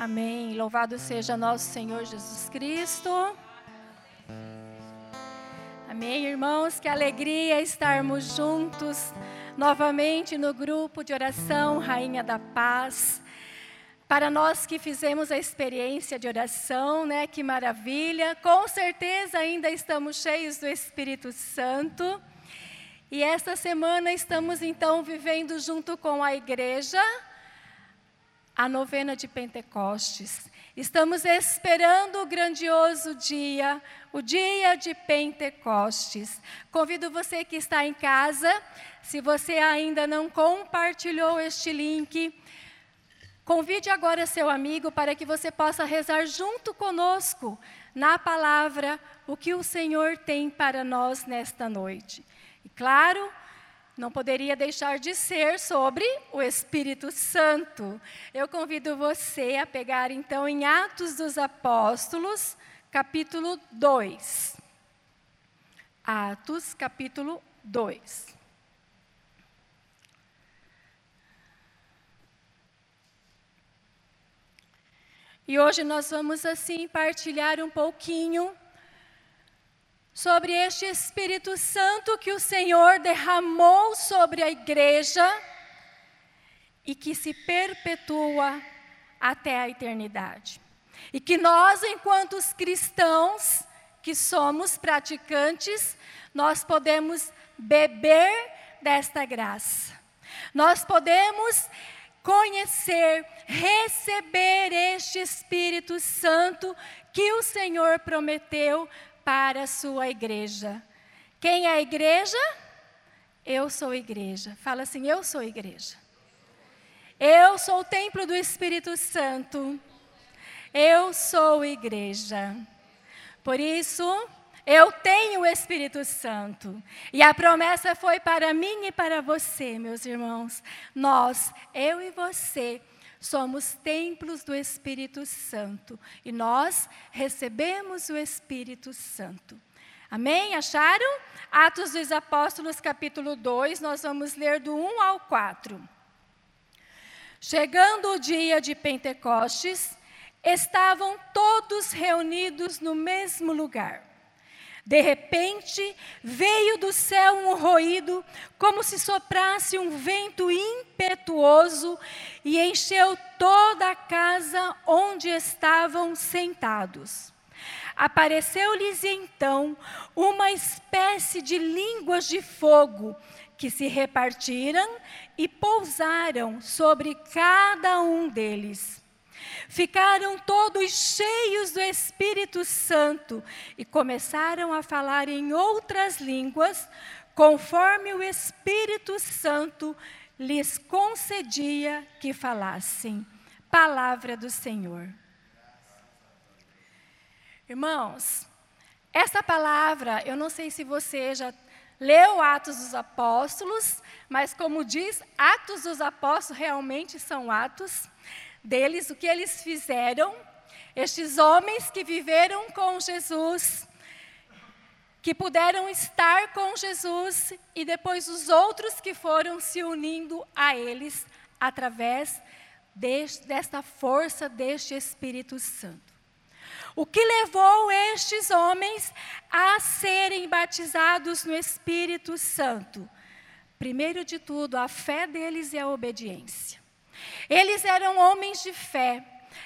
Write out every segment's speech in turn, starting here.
Amém. Louvado seja nosso Senhor Jesus Cristo. Amém, irmãos. Que alegria estarmos juntos novamente no grupo de oração Rainha da Paz. Para nós que fizemos a experiência de oração, né? Que maravilha. Com certeza ainda estamos cheios do Espírito Santo. E esta semana estamos então vivendo junto com a igreja a novena de Pentecostes. Estamos esperando o grandioso dia, o dia de Pentecostes. Convido você que está em casa, se você ainda não compartilhou este link, convide agora seu amigo para que você possa rezar junto conosco na palavra o que o Senhor tem para nós nesta noite. E claro, não poderia deixar de ser sobre o Espírito Santo. Eu convido você a pegar então em Atos dos Apóstolos, capítulo 2. Atos, capítulo 2. E hoje nós vamos assim partilhar um pouquinho sobre este Espírito Santo que o Senhor derramou sobre a igreja e que se perpetua até a eternidade. E que nós, enquanto os cristãos que somos praticantes, nós podemos beber desta graça. Nós podemos conhecer, receber este Espírito Santo que o Senhor prometeu para a sua igreja. Quem é a igreja? Eu sou igreja. Fala assim: Eu sou igreja. Eu sou o templo do Espírito Santo. Eu sou igreja. Por isso, eu tenho o Espírito Santo. E a promessa foi para mim e para você, meus irmãos. Nós, eu e você, somos templos do Espírito Santo e nós recebemos o Espírito Santo. Amém? Acharam? Atos dos Apóstolos, capítulo 2, nós vamos ler do 1 ao 4. Chegando o dia de Pentecostes, estavam todos reunidos no mesmo lugar. De repente, veio do céu um ruído, como se soprasse um vento impetuoso, e encheu toda a casa onde estavam sentados. Apareceu-lhes então uma espécie de línguas de fogo, que se repartiram e pousaram sobre cada um deles ficaram todos cheios do Espírito Santo e começaram a falar em outras línguas, conforme o Espírito Santo lhes concedia que falassem. Palavra do Senhor. Irmãos, essa palavra, eu não sei se você já leu Atos dos Apóstolos, mas como diz, Atos dos Apóstolos realmente são atos deles, o que eles fizeram, estes homens que viveram com Jesus, que puderam estar com Jesus, e depois os outros que foram se unindo a eles através desta força deste Espírito Santo. O que levou estes homens a serem batizados no Espírito Santo? Primeiro de tudo, a fé deles e a obediência. Eles eram homens de fé,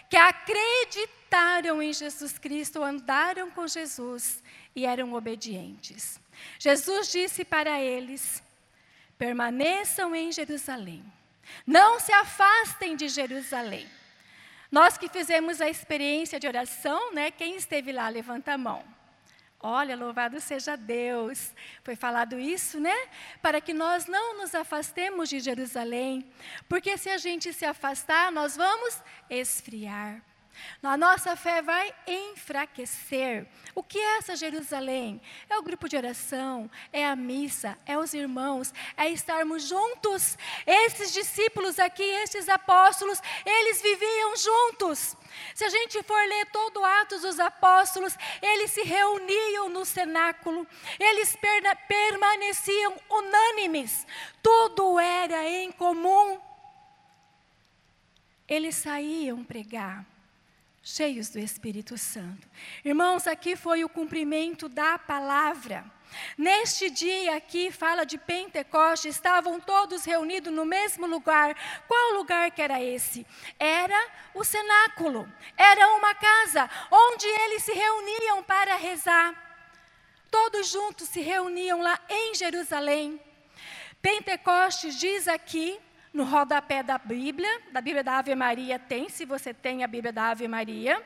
que acreditaram em Jesus Cristo, andaram com Jesus e eram obedientes. Jesus disse para eles: permaneçam em Jerusalém, não se afastem de Jerusalém. Nós que fizemos a experiência de oração, né? Quem esteve lá, levanta a mão. Olha, louvado seja Deus. Foi falado isso, né? Para que nós não nos afastemos de Jerusalém, porque se a gente se afastar, nós vamos esfriar. A nossa fé vai enfraquecer. O que é essa Jerusalém? É o grupo de oração, é a missa, é os irmãos, é estarmos juntos. Esses discípulos aqui, esses apóstolos, eles viviam juntos. Se a gente for ler todo o Atos dos Apóstolos, eles se reuniam no cenáculo, eles permaneciam unânimes, tudo era em comum. Eles saíam pregar cheios do Espírito Santo. Irmãos, aqui foi o cumprimento da palavra. Neste dia aqui, fala de Pentecostes, estavam todos reunidos no mesmo lugar. Qual lugar que era esse? Era o cenáculo, era uma casa onde eles se reuniam para rezar. Todos juntos se reuniam lá em Jerusalém. Pentecostes diz aqui, no rodapé da Bíblia, da Bíblia da Ave Maria tem, se você tem a Bíblia da Ave Maria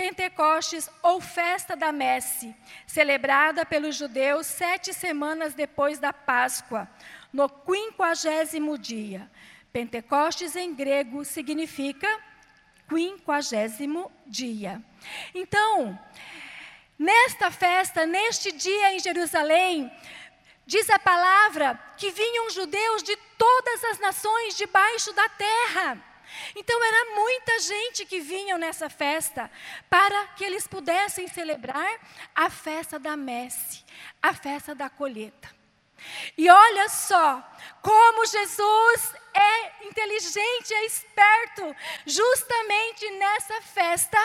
Pentecostes ou festa da messe, celebrada pelos judeus sete semanas depois da Páscoa, no quinquagésimo dia. Pentecostes em grego significa quinquagésimo dia. Então, nesta festa, neste dia em Jerusalém, diz a palavra que vinham judeus de todas as nações debaixo da terra. Então era muita gente que vinha nessa festa para que eles pudessem celebrar a festa da messe, a festa da colheita. E olha só como Jesus é inteligente, é esperto. Justamente nessa festa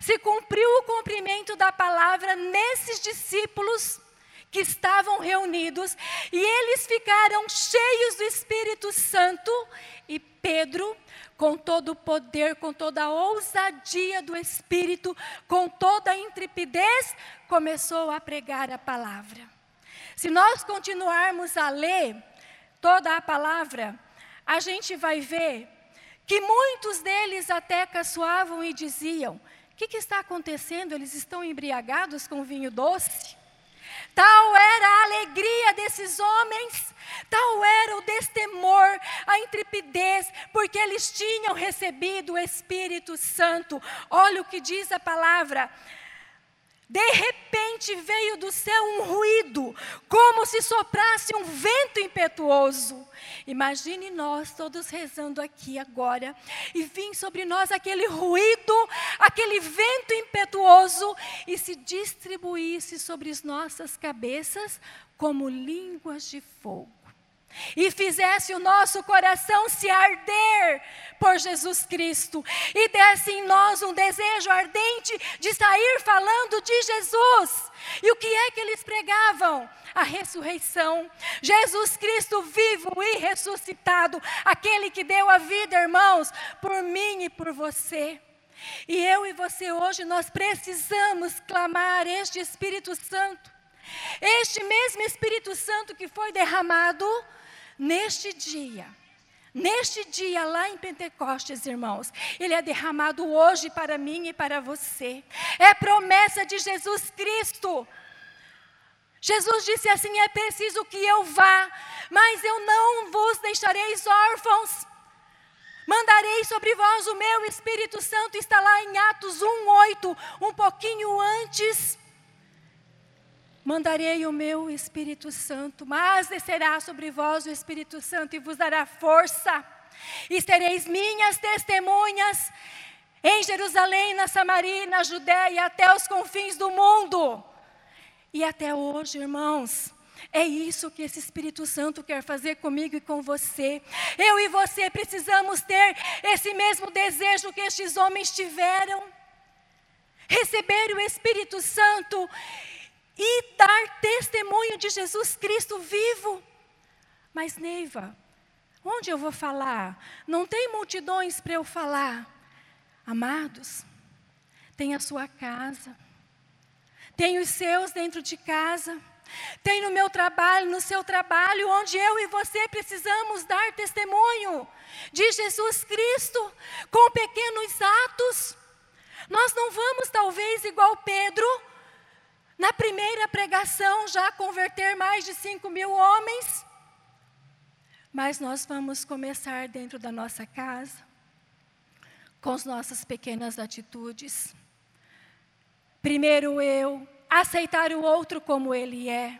se cumpriu o cumprimento da palavra nesses discípulos que estavam reunidos e eles ficaram cheios do Espírito Santo e Pedro com todo o poder, com toda a ousadia do Espírito, com toda a intrepidez, começou a pregar a palavra. Se nós continuarmos a ler toda a palavra, a gente vai ver que muitos deles até caçoavam e diziam: O que, que está acontecendo? Eles estão embriagados com vinho doce? Tal era a alegria desses homens, tal era o destemor, a intrepidez, porque eles tinham recebido o Espírito Santo. Olha o que diz a palavra: de repente veio do céu um ruído, como se soprasse um vento impetuoso. Imagine nós todos rezando aqui agora, e vim sobre nós aquele ruído, aquele vento impetuoso, e se distribuísse sobre as nossas cabeças como línguas de fogo e fizesse o nosso coração se arder por Jesus Cristo e desse em nós um desejo ardente de sair falando de Jesus. E o que é que eles pregavam? A ressurreição. Jesus Cristo vivo e ressuscitado, aquele que deu a vida, irmãos, por mim e por você. E eu e você hoje nós precisamos clamar este Espírito Santo. Este mesmo Espírito Santo que foi derramado Neste dia, neste dia lá em Pentecostes, irmãos, ele é derramado hoje para mim e para você. É promessa de Jesus Cristo. Jesus disse assim: é preciso que eu vá, mas eu não vos deixareis órfãos. Mandarei sobre vós o meu Espírito Santo, está lá em Atos 1,8, um pouquinho antes mandarei o meu Espírito Santo, mas descerá sobre vós o Espírito Santo e vos dará força, e sereis minhas testemunhas em Jerusalém, na Samaria, na Judéia, até os confins do mundo. E até hoje, irmãos, é isso que esse Espírito Santo quer fazer comigo e com você. Eu e você precisamos ter esse mesmo desejo que estes homens tiveram. Receber o Espírito Santo e dar testemunho de Jesus Cristo vivo. Mas, Neiva, onde eu vou falar? Não tem multidões para eu falar. Amados, tem a sua casa, tem os seus dentro de casa, tem no meu trabalho, no seu trabalho, onde eu e você precisamos dar testemunho de Jesus Cristo com pequenos atos. Nós não vamos, talvez, igual Pedro, na primeira pregação, já converter mais de 5 mil homens. Mas nós vamos começar dentro da nossa casa, com as nossas pequenas atitudes. Primeiro eu, aceitar o outro como ele é.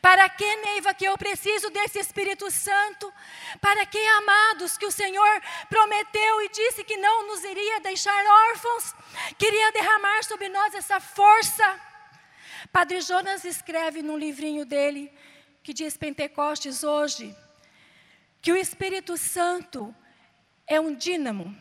Para que, Neiva, que eu preciso desse Espírito Santo? Para que, amados, que o Senhor prometeu e disse que não nos iria deixar órfãos? Queria derramar sobre nós essa força Padre Jonas escreve num livrinho dele, que diz Pentecostes hoje, que o Espírito Santo é um dínamo,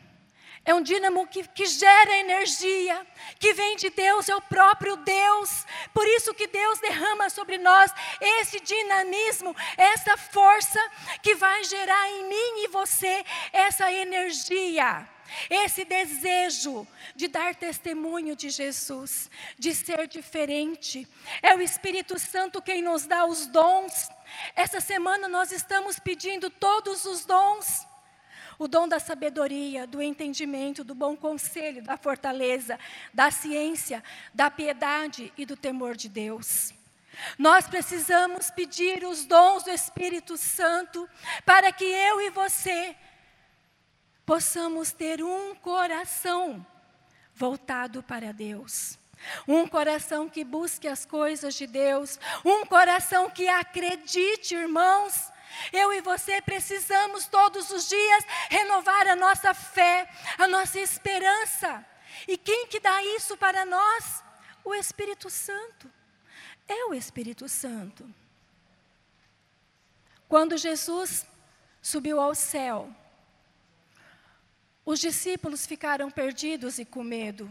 É um dínamo que, que, gera energia, que vem de Deus, é o próprio Deus. Por isso que Deus derrama sobre nós esse dinamismo, essa força que vai gerar em mim e você essa energia, esse desejo de dar testemunho de Jesus, de ser diferente. É o Espírito Santo quem nos dá os dons. Essa semana nós estamos pedindo todos os dons o dom da sabedoria, do entendimento, do bom conselho, da fortaleza, da ciência, da piedade e do temor de Deus. Nós precisamos pedir os dons do Espírito Santo para que eu e você possamos ter um coração voltado para Deus. Um coração que busque as coisas de Deus, um coração que acredite, irmãos, eu e você precisamos todos os dias renovar a nossa fé, a nossa esperança. E quem que dá isso para nós? O Espírito Santo. É o Espírito Santo. Quando Jesus subiu ao céu, os discípulos ficaram perdidos e com medo.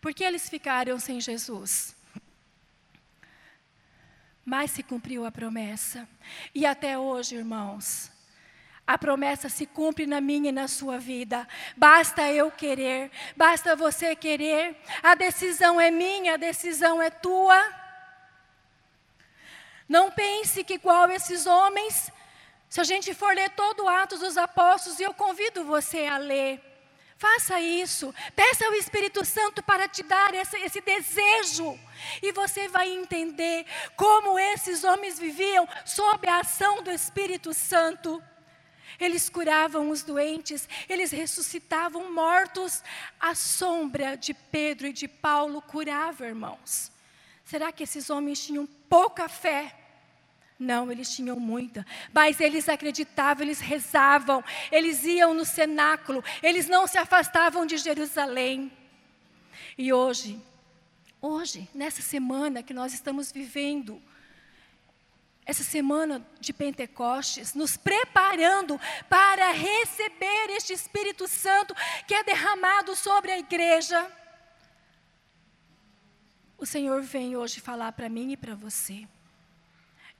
Por que eles ficaram sem Jesus? Mas se cumpriu a promessa. E até hoje, irmãos, a promessa se cumpre na minha e na sua vida. Basta eu querer, basta você querer. A decisão é minha, a decisão é tua. Não pense que igual esses homens, se a gente for ler todo o Atos dos Apóstolos, e eu convido você a ler, Faça isso. Peça ao Espírito Santo para te dar esse, esse, desejo. E você vai entender como esses homens viviam sob a ação do Espírito Santo. Eles curavam os doentes, eles ressuscitavam mortos. A sombra de Pedro e de Paulo curava, irmãos. Será que esses homens tinham pouca fé? Não, eles tinham muita, mas eles acreditavam, eles rezavam, eles iam no cenáculo, eles não se afastavam de Jerusalém. E hoje, hoje, nessa semana que nós estamos vivendo, essa semana de Pentecostes, nos preparando para receber este Espírito Santo que é derramado sobre a igreja. O Senhor vem hoje falar para mim e para você.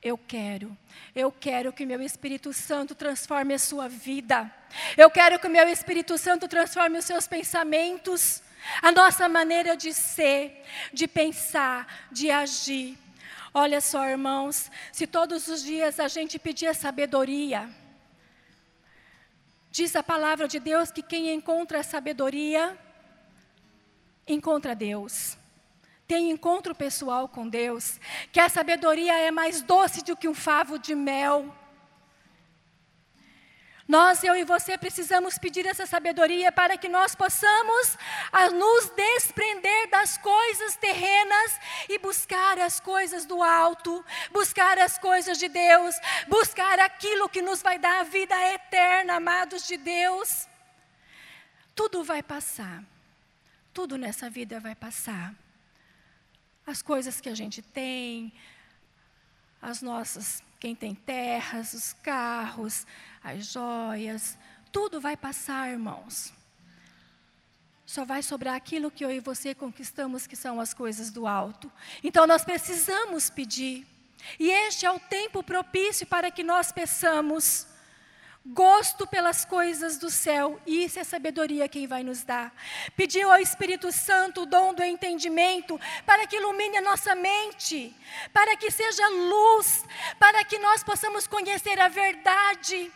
Eu quero, eu quero que meu Espírito Santo transforme a sua vida. Eu quero que o meu Espírito Santo transforme os seus pensamentos, a nossa maneira de ser, de pensar, de agir. Olha só, irmãos, se todos os dias a gente pedir sabedoria, diz a palavra de Deus que quem encontra a sabedoria, encontra Deus tem encontro pessoal com Deus, que a sabedoria é mais doce do que um favo de mel. Nós, eu e você, precisamos pedir essa sabedoria para que nós possamos nos desprender das coisas terrenas e buscar as coisas do alto, buscar as coisas de Deus, buscar aquilo que nos vai dar a vida eterna, amados de Deus. Tudo vai passar, tudo nessa vida vai passar as coisas que a gente tem, as nossas, quem tem terras, os carros, as joias, tudo vai passar, irmãos. Só vai sobrar aquilo que eu e você conquistamos, que são as coisas do alto. Então nós precisamos pedir. E este é o tempo propício para que nós peçamos gosto pelas coisas do céu, e isso é sabedoria quem vai nos dar. Pediu ao Espírito Santo o dom do entendimento, para que ilumine a nossa mente, para que seja luz, para que nós possamos conhecer a verdade.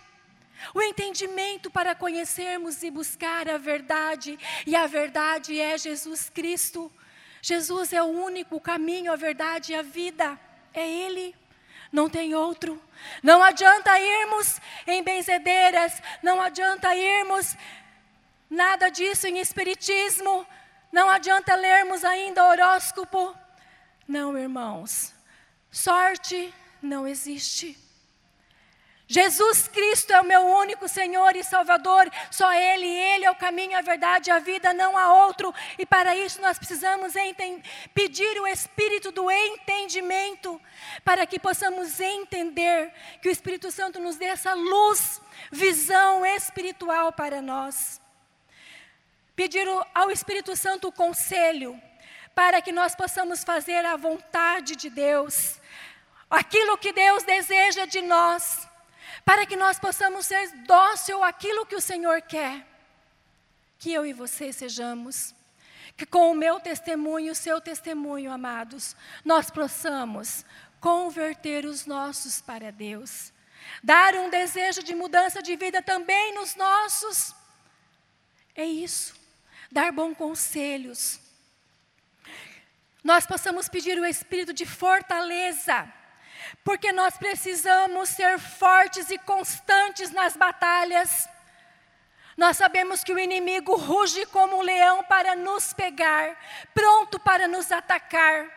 O entendimento para conhecermos e buscar a verdade, e a verdade é Jesus Cristo. Jesus é o único caminho, a verdade e a vida, é Ele não tem outro. Não adianta irmos em benzedeiras, não adianta irmos nada disso em espiritismo, não adianta lermos ainda horóscopo. Não, irmãos, sorte não existe. Jesus Cristo é o meu único Senhor e Salvador, só Ele, Ele é o caminho, a verdade e a vida, não há outro, e para isso nós precisamos pedir o Espírito do entendimento, para que possamos entender, que o Espírito Santo nos dê essa luz, visão espiritual para nós. Pedir ao Espírito Santo o conselho, para que nós possamos fazer a vontade de Deus, aquilo que Deus deseja de nós para que nós possamos ser dócil àquilo que o Senhor quer. Que eu e você sejamos. Que com o meu testemunho, o seu testemunho, amados, nós possamos converter os nossos para Deus. Dar um desejo de mudança de vida também nos nossos. É isso. Dar bons conselhos. Nós possamos pedir o espírito de fortaleza porque nós precisamos ser fortes e constantes nas batalhas. Nós sabemos que o inimigo ruge como um leão para nos pegar, pronto para nos atacar.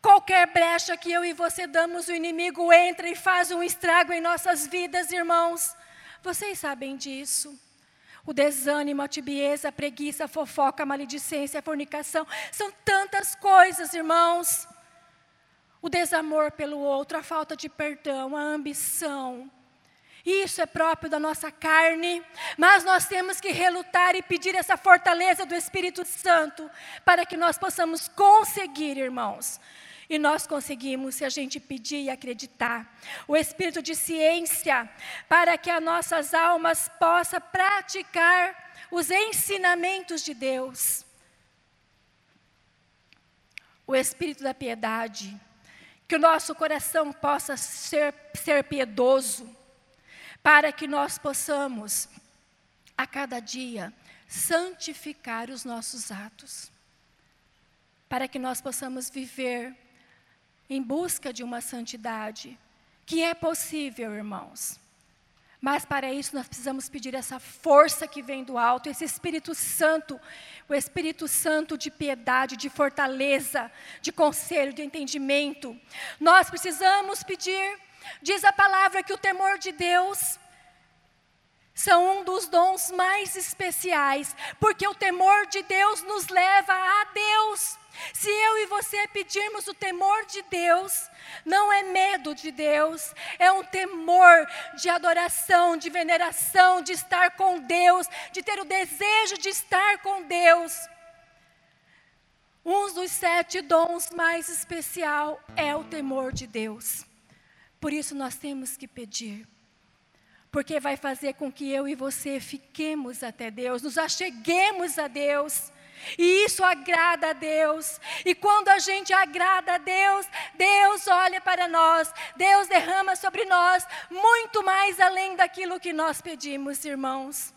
Qualquer brecha que eu e você damos, o inimigo entra e faz um estrago em nossas vidas, irmãos. Vocês sabem disso. O desânimo, a tibieza, a preguiça, a fofoca, a maledicência, a fornicação, são tantas coisas, irmãos o desamor pelo outro, a falta de perdão, a ambição. Isso é próprio da nossa carne, mas nós temos que relutar e pedir essa fortaleza do Espírito Santo para que nós possamos conseguir, irmãos. E nós conseguimos se a gente pedir e acreditar. O espírito de ciência, para que as nossas almas possam praticar os ensinamentos de Deus. O espírito da piedade, que o nosso coração possa ser, ser piedoso, para que nós possamos, a cada dia, santificar os nossos atos, para que nós possamos viver em busca de uma santidade, que é possível, irmãos. Mas para isso nós precisamos pedir essa força que vem do alto, esse Espírito Santo, o Espírito Santo de piedade, de fortaleza, de conselho, de entendimento. Nós precisamos pedir, diz a palavra, que o temor de Deus são um dos dons mais especiais, porque o temor de Deus nos leva a Deus. Se eu e você pedirmos o temor de Deus, não é medo de Deus, é um temor de adoração, de veneração, de estar com Deus, de ter o desejo de estar com Deus. Um dos sete dons mais especial é o temor de Deus. Por isso nós temos que pedir. Porque vai fazer com que eu e você fiquemos até Deus, nos acheguemos a Deus. E isso agrada a Deus. E quando a gente agrada a Deus, Deus olha para nós, Deus derrama sobre nós muito mais além daquilo que nós pedimos, irmãos.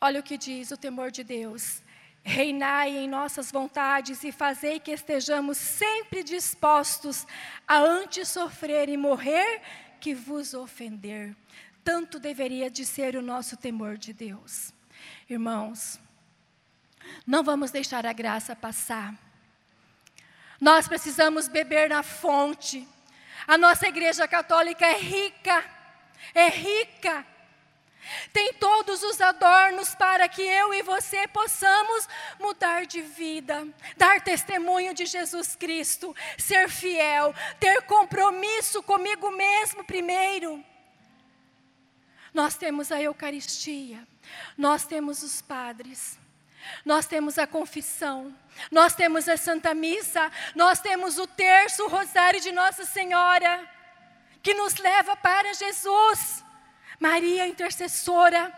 Olha o que diz o temor de Deus. Reinai em nossas vontades e fazei que estejamos sempre dispostos a antes sofrer e morrer que vos ofender tanto deveria de ser o nosso temor de Deus. Irmãos, não vamos deixar a graça passar. Nós precisamos beber na fonte. A nossa igreja católica é rica, é rica. Tem todos os adornos para que eu e você possamos mudar de vida, dar testemunho de Jesus Cristo, ser fiel, ter compromisso comigo mesmo primeiro. Nós temos a Eucaristia, nós temos os padres, nós temos a confissão, nós temos a Santa Missa, nós temos o terço, o rosário de Nossa Senhora, que nos leva para Jesus. Maria intercessora,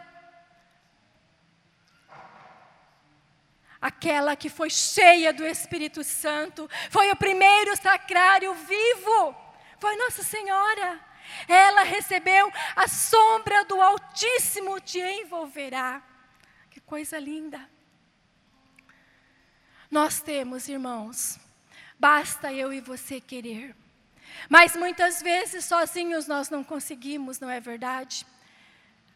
aquela que foi cheia do Espírito Santo, foi o primeiro sacrário vivo, foi Nossa Senhora. Ela recebeu a sombra do Altíssimo te envolverá. Que coisa linda. Nós temos, irmãos, basta eu e você querer. Mas muitas vezes sozinhos nós não conseguimos, não é verdade?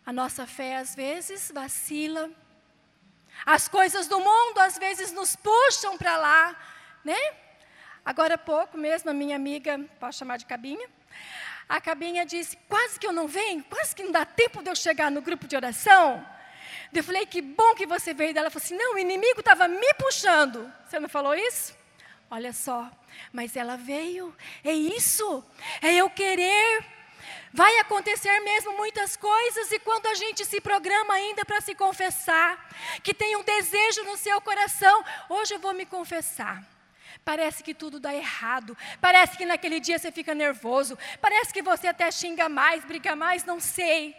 A nossa fé às vezes vacila. As coisas do mundo às vezes nos puxam para lá, né? Agora há pouco mesmo, a minha amiga, posso chamar de Cabinha? A Cabinha disse: quase que eu não venho, quase que não dá tempo de eu chegar no grupo de oração. Eu falei: que bom que você veio. Ela falou assim: não, o inimigo estava me puxando. Você não falou isso? Olha só, mas ela veio. É isso, é eu querer. Vai acontecer mesmo muitas coisas, e quando a gente se programa ainda para se confessar, que tem um desejo no seu coração, hoje eu vou me confessar. Parece que tudo dá errado. Parece que naquele dia você fica nervoso. Parece que você até xinga mais, briga mais, não sei.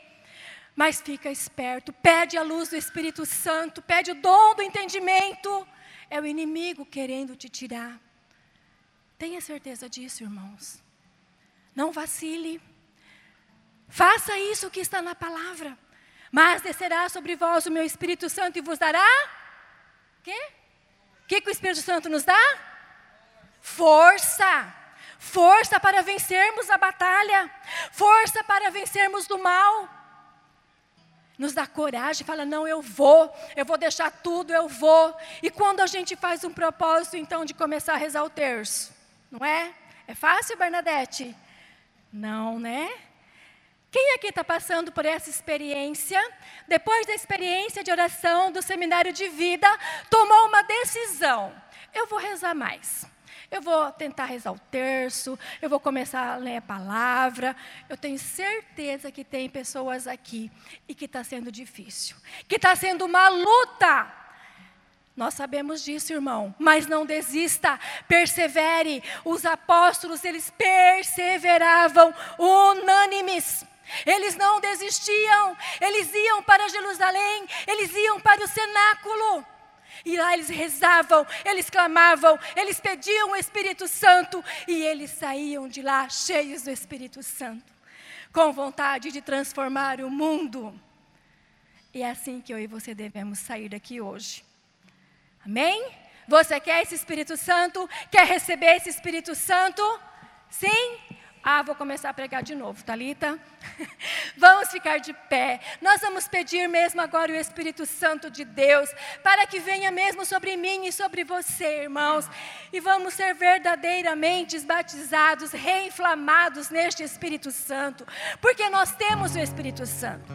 Mas fica esperto, pede a luz do Espírito Santo, pede o dom do entendimento. É o inimigo querendo te tirar. Tenha certeza disso, irmãos. Não vacile. Faça isso que está na palavra. Mas descerá sobre vós o meu Espírito Santo e vos dará. Quê? O que, que o Espírito Santo nos dá? Força. Força para vencermos a batalha. Força para vencermos do mal. Nos dá coragem, fala: não, eu vou, eu vou deixar tudo, eu vou. E quando a gente faz um propósito, então, de começar a rezar o terço, não é? É fácil, Bernadette? Não, né? Quem aqui está passando por essa experiência, depois da experiência de oração do seminário de vida, tomou uma decisão: eu vou rezar mais. Eu vou tentar rezar o terço, eu vou começar a ler a palavra. Eu tenho certeza que tem pessoas aqui e que está sendo difícil, que está sendo uma luta. Nós sabemos disso, irmão, mas não desista, persevere. Os apóstolos, eles perseveravam unânimes. Eles não desistiam, eles iam para Jerusalém, eles iam para o cenáculo. E lá eles rezavam, eles clamavam, eles pediam o Espírito Santo e eles saíam de lá cheios do Espírito Santo, com vontade de transformar o mundo. E é assim que eu e você devemos sair daqui hoje. Amém? Você quer esse Espírito Santo? Quer receber esse Espírito Santo? Sim? Ah, vou começar a pregar de novo, Talita. vamos ficar de pé. Nós vamos pedir mesmo agora o Espírito Santo de Deus para que venha mesmo sobre mim e sobre você, irmãos, e vamos ser verdadeiramente batizados, reinflamados neste Espírito Santo, porque nós temos o Espírito Santo.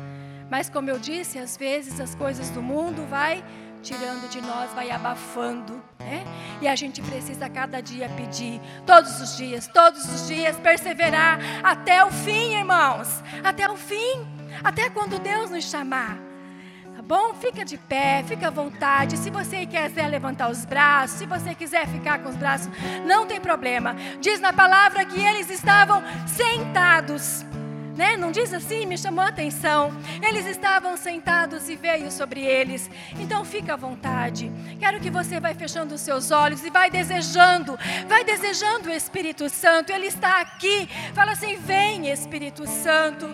Mas como eu disse, às vezes as coisas do mundo vai tirando de nós, vai abafando, né? E a gente precisa cada dia pedir, todos os dias, todos os dias, perseverar até o fim, irmãos, até o fim, até quando Deus nos chamar. Tá bom? Fica de pé, fica à vontade. Se você quiser levantar os braços, se você quiser ficar com os braços, não tem problema. Diz na palavra que eles estavam sentados né? Não diz assim? Me chamou a atenção. Eles estavam sentados e veio sobre eles. Então fica à vontade. Quero que você vai fechando os seus olhos e vai desejando, vai desejando o Espírito Santo. Ele está aqui. Fala assim: "Vem, Espírito Santo.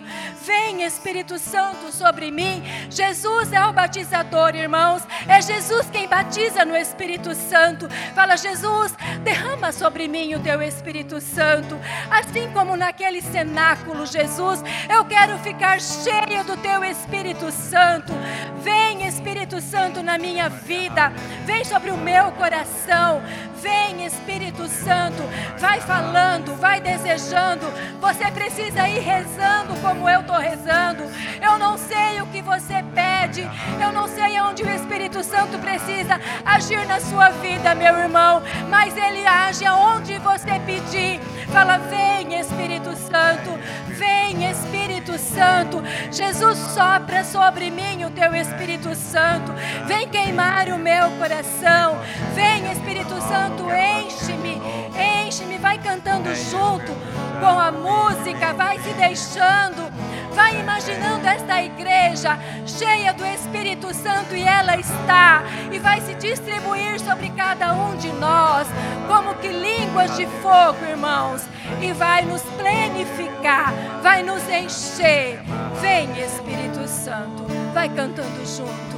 Vem, Espírito Santo sobre mim." Jesus é o batizador, irmãos. É Jesus quem batiza no Espírito Santo. Fala: "Jesus, derrama sobre mim o teu Espírito Santo." Assim como naquele cenáculo, Jesus Jesus. Eu quero ficar cheia do teu Espírito Santo. Vem, Espírito Santo, na minha vida. Vem sobre o meu coração. Vem, Espírito Santo. Vai falando, vai desejando. Você precisa ir rezando como eu estou rezando. Eu não sei o que você pede. Eu não sei onde o Espírito Santo precisa agir na sua vida, meu irmão. Mas ele age aonde você pedir. Fala, vem Espírito Santo, vem Espírito Santo. Jesus sopra sobre mim o teu Espírito Santo. Vem queimar o meu coração. Vem Espírito Santo, enche-me, enche-me. Vai cantando junto com a música, vai se deixando. Vai imaginando esta igreja cheia do Espírito Santo e ela está e vai se distribuir sobre cada um de nós como que línguas de fogo, irmãos, e vai nos plenificar, vai nos encher. Vem, Espírito Santo, vai cantando junto.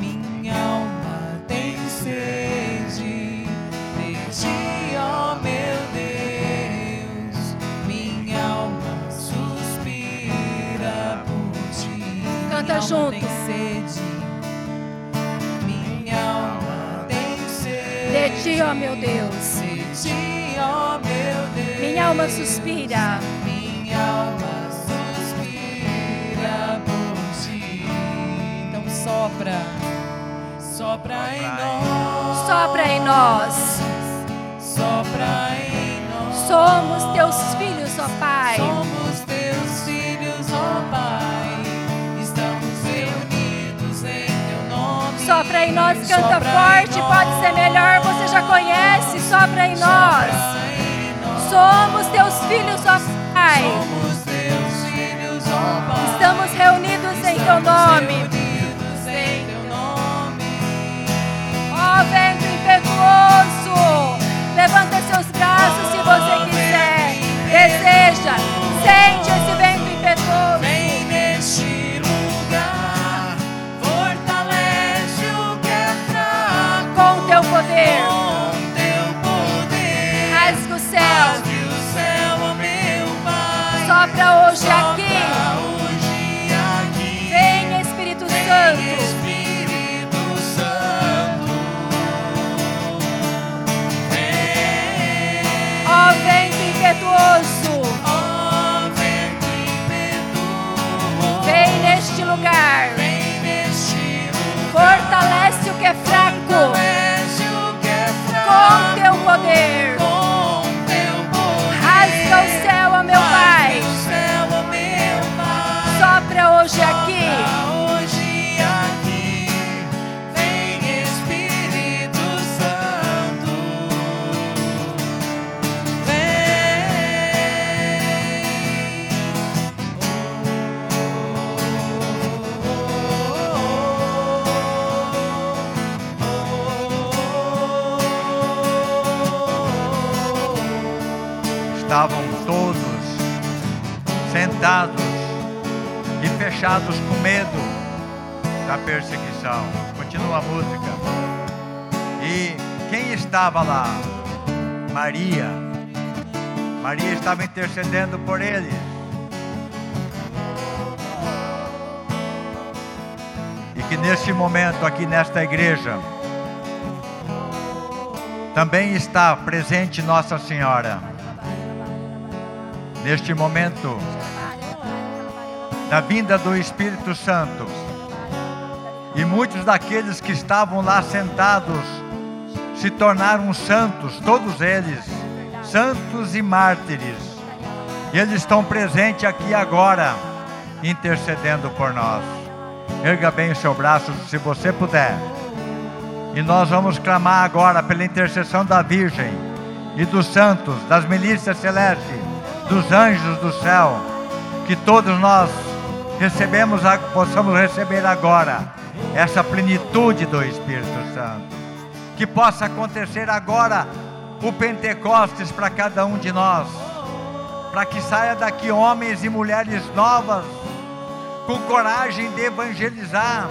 Minha alma tem sede de ti, ó meu Canta Minha alma junto. Tem sede. Minha alma tem sede. De ti, ó meu Deus. De ti, alma suspira. Minha alma suspira por ti. Então sopra, sopra em nós, Sopra em nós. sopra em nós. Somos teus filhos, ó Pai. Somos Sopra em nós, canta forte, pode ser melhor, você já conhece. Sopra em nós. Somos teus filhos, ó Pai. Estamos reunidos em teu nome. Ó vento impetuoso, levanta seus braços se você quiser. Deseja, teu fechados com medo da perseguição. Continua a música. E quem estava lá? Maria. Maria estava intercedendo por eles. E que neste momento, aqui nesta igreja, também está presente Nossa Senhora. Neste momento da vinda do Espírito Santo. E muitos daqueles que estavam lá sentados se tornaram santos, todos eles, santos e mártires. E eles estão presentes aqui agora, intercedendo por nós. Erga bem o seu braço, se você puder. E nós vamos clamar agora pela intercessão da Virgem e dos santos, das milícias celestes, dos anjos do céu, que todos nós recebemos, possamos receber agora essa plenitude do Espírito Santo. Que possa acontecer agora o Pentecostes para cada um de nós, para que saia daqui homens e mulheres novas, com coragem de evangelizar.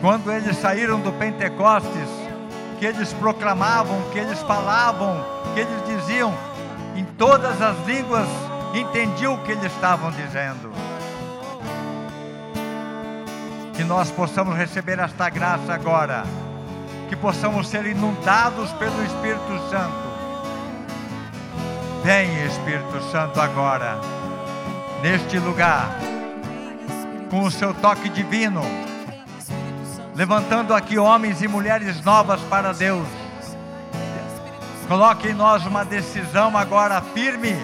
Quando eles saíram do Pentecostes, que eles proclamavam, que eles falavam, que eles diziam, em todas as línguas, entendiam o que eles estavam dizendo. Que nós possamos receber esta graça agora, que possamos ser inundados pelo Espírito Santo. Vem, Espírito Santo, agora, neste lugar, com o seu toque divino levantando aqui homens e mulheres novas para Deus. Coloque em nós uma decisão agora firme.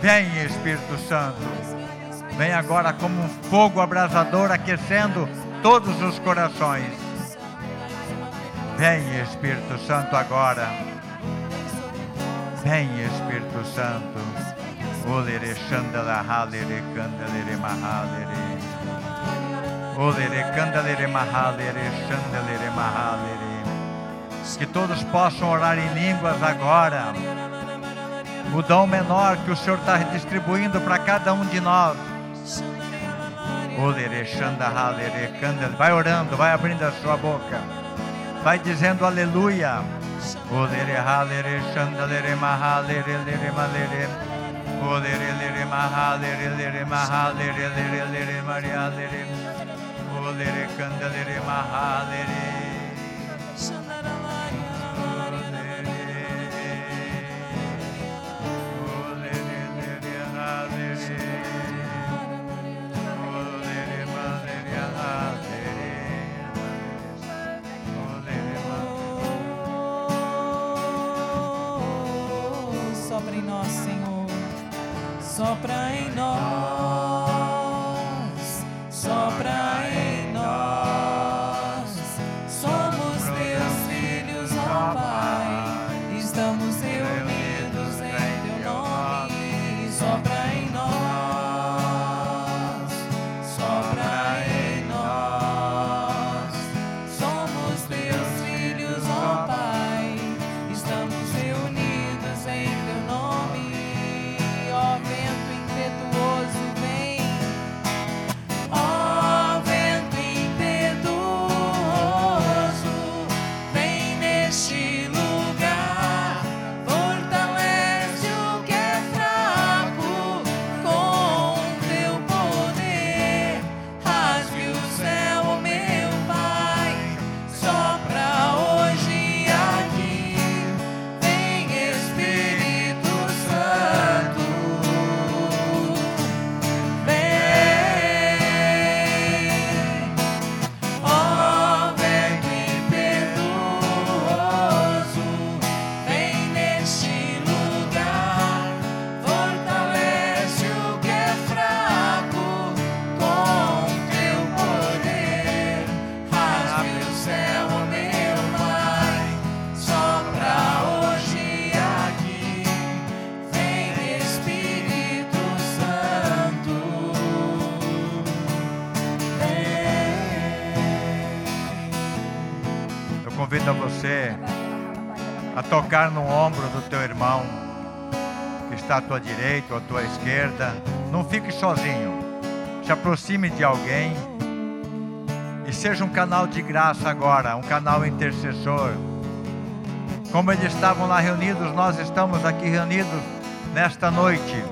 Vem, Espírito Santo. Vem agora como um fogo abrasador aquecendo todos os corações. Vem, Espírito Santo, agora. Vem, Espírito Santo. Olere chandala halere candalere mahalere. Olere candalere mahalere chandalere mahalere. Que todos possam orar em línguas agora. O dom menor que o Senhor está distribuindo para cada um de nós. Vai orando, vai abrindo a sua boca. Vai dizendo aleluia. Olere Sopra em nós, tocar no ombro do teu irmão que está à tua direita ou à tua esquerda. Não fique sozinho. Se aproxime de alguém e seja um canal de graça agora, um canal intercessor. Como eles estavam lá reunidos, nós estamos aqui reunidos nesta noite.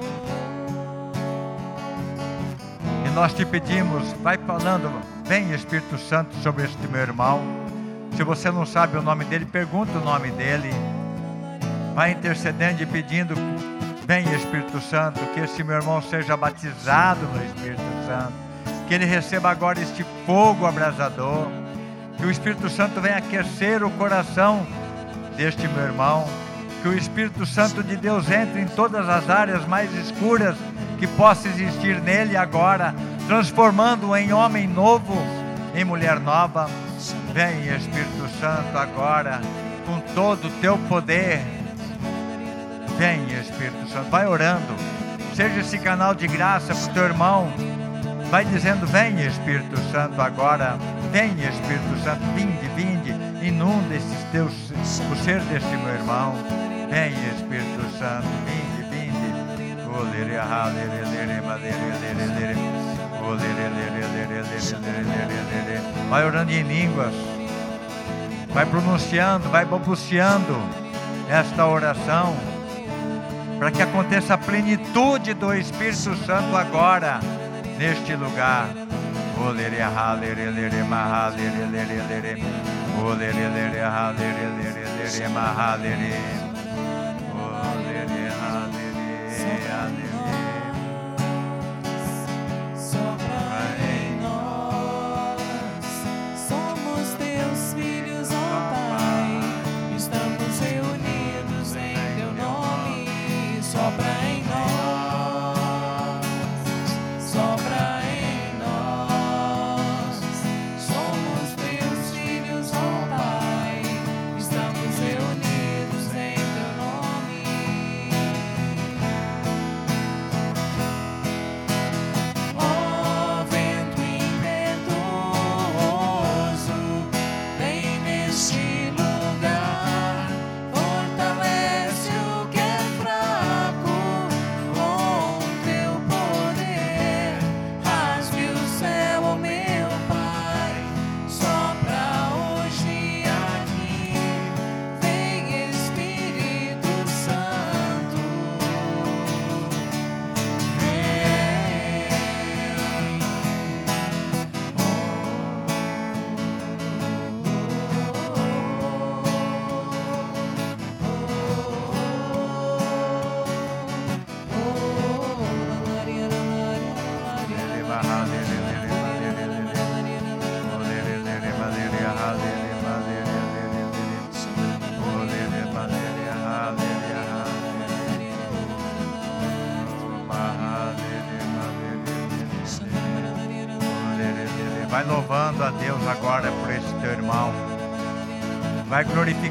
E nós te pedimos, vai falando, vem Espírito Santo sobre este meu irmão. Se você não sabe o nome dele, pergunta o nome dele. Vai intercedendo e pedindo, vem Espírito Santo, que esse meu irmão seja batizado no Espírito Santo. Que ele receba agora este fogo abrasador. Que o Espírito Santo venha aquecer o coração deste meu irmão. Que o Espírito Santo de Deus entre em todas as áreas mais escuras que possa existir nele agora, transformando-o em homem novo, em mulher nova. Vem, Espírito Santo, agora, com todo o teu poder. Vem, Espírito Santo, vai orando. Seja esse canal de graça para o teu irmão. Vai dizendo: Vem, Espírito Santo, agora. Vem, Espírito Santo, vinde, vinde. Inunda esses teus, o ser deste meu irmão. Vem, Espírito Santo, vinde, vinde. Vai orando em línguas. Vai pronunciando, vai balbuciando esta oração para que aconteça a plenitude do Espírito Santo agora neste lugar. Olere, see.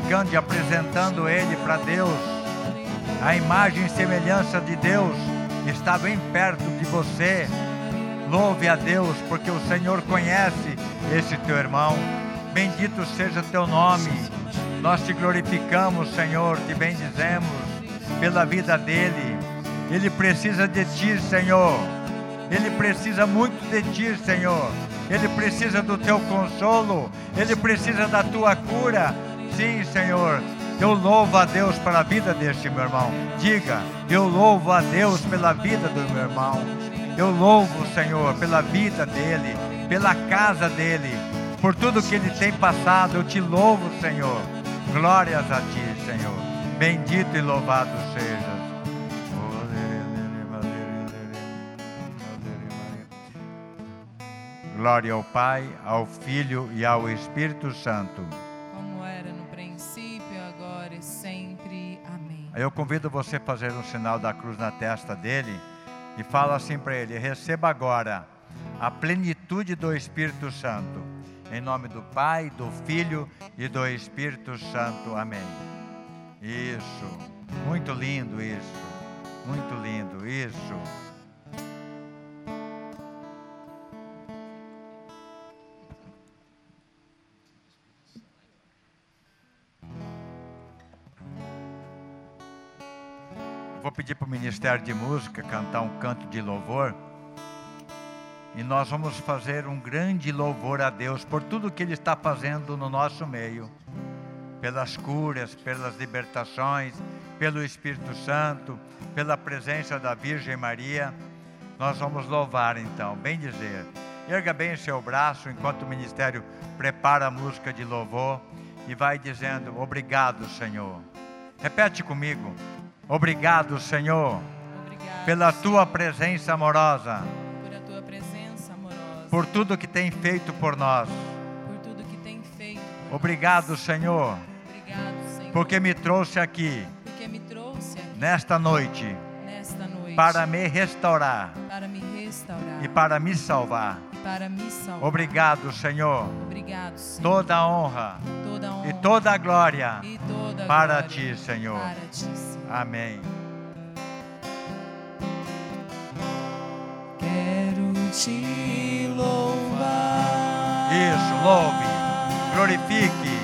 Glorificando e apresentando ele para Deus. A imagem e semelhança de Deus está bem perto de você. Louve a Deus, porque o Senhor conhece esse teu irmão. Bendito seja teu nome. Nós te glorificamos, Senhor, te bendizemos pela vida dele. Ele precisa de ti, Senhor. Ele precisa muito de ti, Senhor. Ele precisa do teu consolo. Ele precisa da tua cura. Sim, Senhor. Eu louvo a Deus pela vida deste meu irmão. Diga, eu louvo a Deus pela vida do meu irmão. Eu louvo, Senhor, pela vida dele, pela casa dele, por tudo que ele tem passado. Eu te louvo, Senhor. Glórias a ti, Senhor. Bendito e louvado sejas. Glória ao Pai, ao Filho e ao Espírito Santo. Eu convido você a fazer um sinal da cruz na testa dele e fala assim para ele: receba agora a plenitude do Espírito Santo. Em nome do Pai, do Filho e do Espírito Santo. Amém. Isso. Muito lindo isso. Muito lindo isso. Pedir para o Ministério de Música cantar um canto de louvor. E nós vamos fazer um grande louvor a Deus por tudo que Ele está fazendo no nosso meio. Pelas curas, pelas libertações, pelo Espírito Santo, pela presença da Virgem Maria. Nós vamos louvar então, bem dizer. Erga bem o seu braço enquanto o ministério prepara a música de louvor e vai dizendo: Obrigado, Senhor. Repete comigo. Obrigado, Senhor, Obrigado pela tua presença amorosa, por tua presença amorosa, por tudo que tem feito por nós. por tudo que tem feito. Obrigado, nós. Senhor, Obrigado, Senhor, porque me trouxe aqui porque me trouxe aqui nesta noite nesta noite para me restaurar para me restaurar e para me salvar. Para me salvar. Obrigado, Senhor. Obrigado, Senhor. Toda a honra toda honra e toda a glória toda a para glória ti, Senhor. Para ti, Senhor. Amém. Quero te louvar. Isso, louve, glorifique.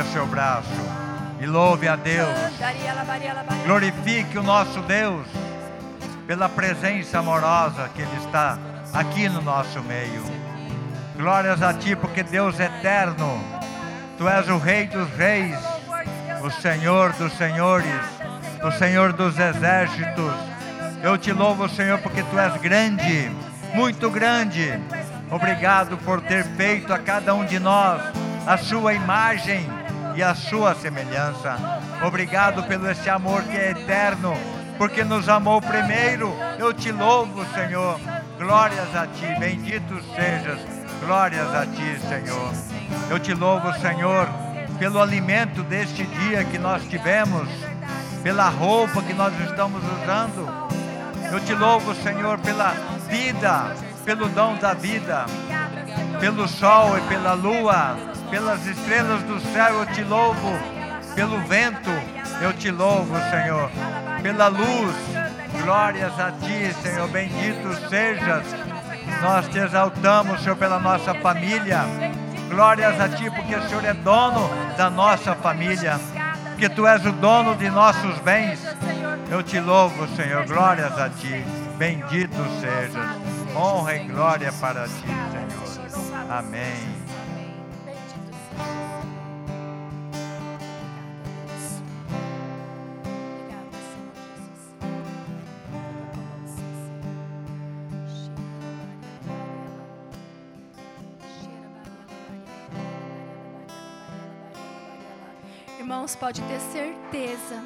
Pega seu braço e louve a Deus. Glorifique o nosso Deus pela presença amorosa que Ele está aqui no nosso meio. Glórias a Ti, porque Deus é eterno, Tu és o Rei dos Reis, o Senhor dos Senhores, o Senhor dos Exércitos. Eu te louvo, Senhor, porque Tu és grande, muito grande. Obrigado por ter feito a cada um de nós a Sua imagem e a Sua semelhança. Obrigado pelo esse amor que é eterno, porque nos amou primeiro. Eu te louvo, Senhor. Glórias a Ti, bendito sejas. Glórias a Ti, Senhor. Eu te louvo, Senhor, pelo alimento deste dia que nós tivemos, pela roupa que nós estamos usando. Eu te louvo, Senhor, pela vida, pelo dom da vida, pelo sol e pela lua, pelas estrelas do céu. Eu te louvo, pelo vento. Eu te louvo, Senhor, pela luz. Glórias a Ti, Senhor. Bendito sejas. Nós te exaltamos, Senhor, pela nossa família. Glórias a Ti, porque o Senhor é dono da nossa família, porque Tu és o dono de nossos bens. Eu te louvo, Senhor. Glórias a Ti. Bendito sejas. Honra e glória para Ti, Senhor. Amém. Irmãos, pode ter certeza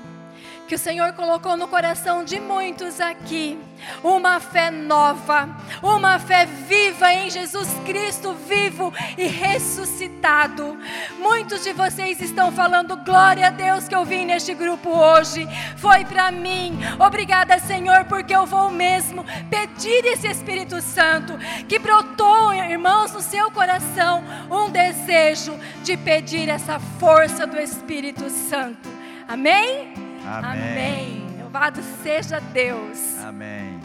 que o Senhor colocou no coração de muitos aqui uma fé nova, uma fé viva em Jesus Cristo vivo e ressuscitado. Muitos de vocês estão falando glória a Deus que eu vim neste grupo hoje. Foi para mim. Obrigada, Senhor, porque eu vou mesmo pedir esse Espírito Santo que brotou, irmãos, no seu coração um desejo de pedir essa força do Espírito Santo. Amém? Amém. Amém. Louvado seja Deus. Amém.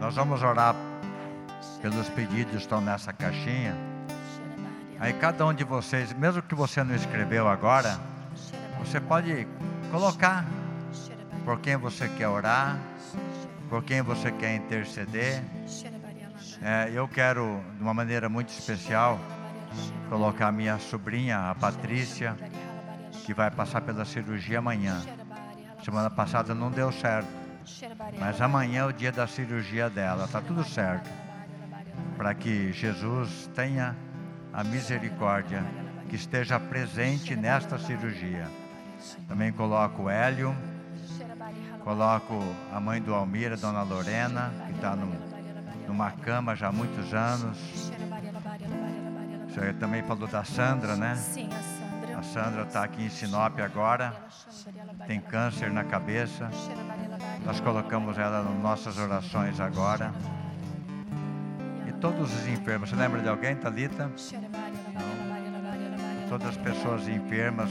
Nós vamos orar pelos pedidos estão nessa caixinha. Aí cada um de vocês, mesmo que você não escreveu agora, você pode colocar por quem você quer orar, por quem você quer interceder. É, eu quero, de uma maneira muito especial, colocar minha sobrinha, a Patrícia, que vai passar pela cirurgia amanhã. Semana passada não deu certo, mas amanhã é o dia da cirurgia dela, está tudo certo. Para que Jesus tenha a misericórdia, que esteja presente nesta cirurgia. Também coloco o Hélio, coloco a mãe do Almira, Dona Lorena, que está numa cama já há muitos anos. Você também falou da Sandra, né? Sim, a Sandra. A Sandra está aqui em Sinop agora, tem câncer na cabeça. Nós colocamos ela nas nossas orações agora. Todos os enfermos, você lembra de alguém, Talita? Todas as pessoas enfermas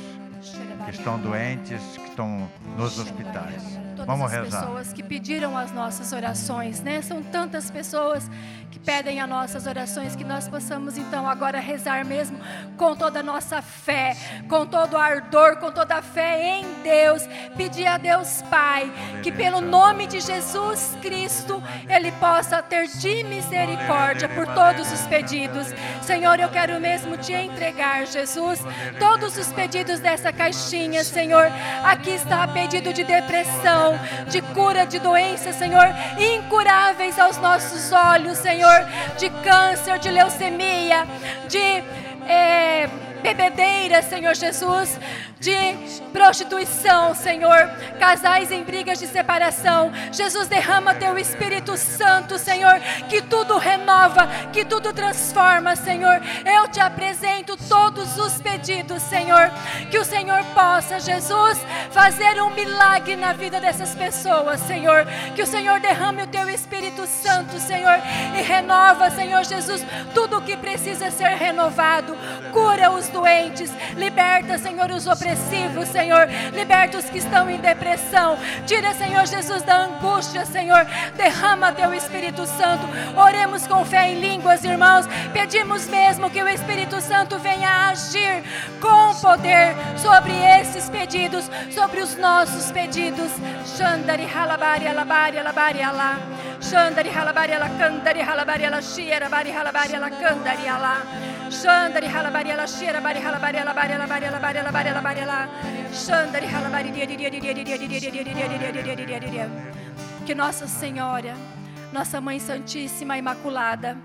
que estão doentes, que estão nos hospitais. Todas Vamos as rezar. pessoas que pediram as nossas orações, né? São tantas pessoas que pedem as nossas orações que nós possamos então agora rezar mesmo com toda a nossa fé, com todo o ardor, com toda a fé em Deus. Pedir a Deus Pai que pelo nome de Jesus Cristo ele possa ter de misericórdia por todos os pedidos. Senhor, eu quero mesmo te entregar, Jesus, todos os pedidos dessa caixinha, Senhor. Aqui está pedido de depressão, de cura de doenças, Senhor, incuráveis aos nossos olhos, Senhor, de câncer, de leucemia, de eh, bebedeira, Senhor Jesus, de prostituição, Senhor, casais em brigas de separação. Jesus, derrama teu Espírito Santo, Senhor, que tudo renova, que tudo transforma, Senhor. Eu te apresento todos os pedidos, Senhor, que o Senhor possa, Jesus, fazer um milagre na vida dessas pessoas, Senhor. Que o Senhor derrame o teu Espírito Santo, Senhor, e renova, Senhor Jesus, tudo o que precisa ser renovado. Cura os doentes, liberta, Senhor, os opressivos, Senhor, liberta os que estão em depressão. Tira, Senhor Jesus, da angústia, Senhor. Derrama teu Espírito Santo. Oremos com fé em línguas, irmãos. Pedimos mesmo que o Espírito Santo venha agir com poder sobre esses pedidos, sobre os nossos pedidos. Xandari halabari alabari alabari alá. Shandari halabari ala kandari halabari ala shira bari halabari ala kandari ala. Shandari halabari ala shira bari halabari halabari dia dia dia dia dia dia dia dia. Que Nossa Senhora, nossa Mãe Santíssima Imaculada,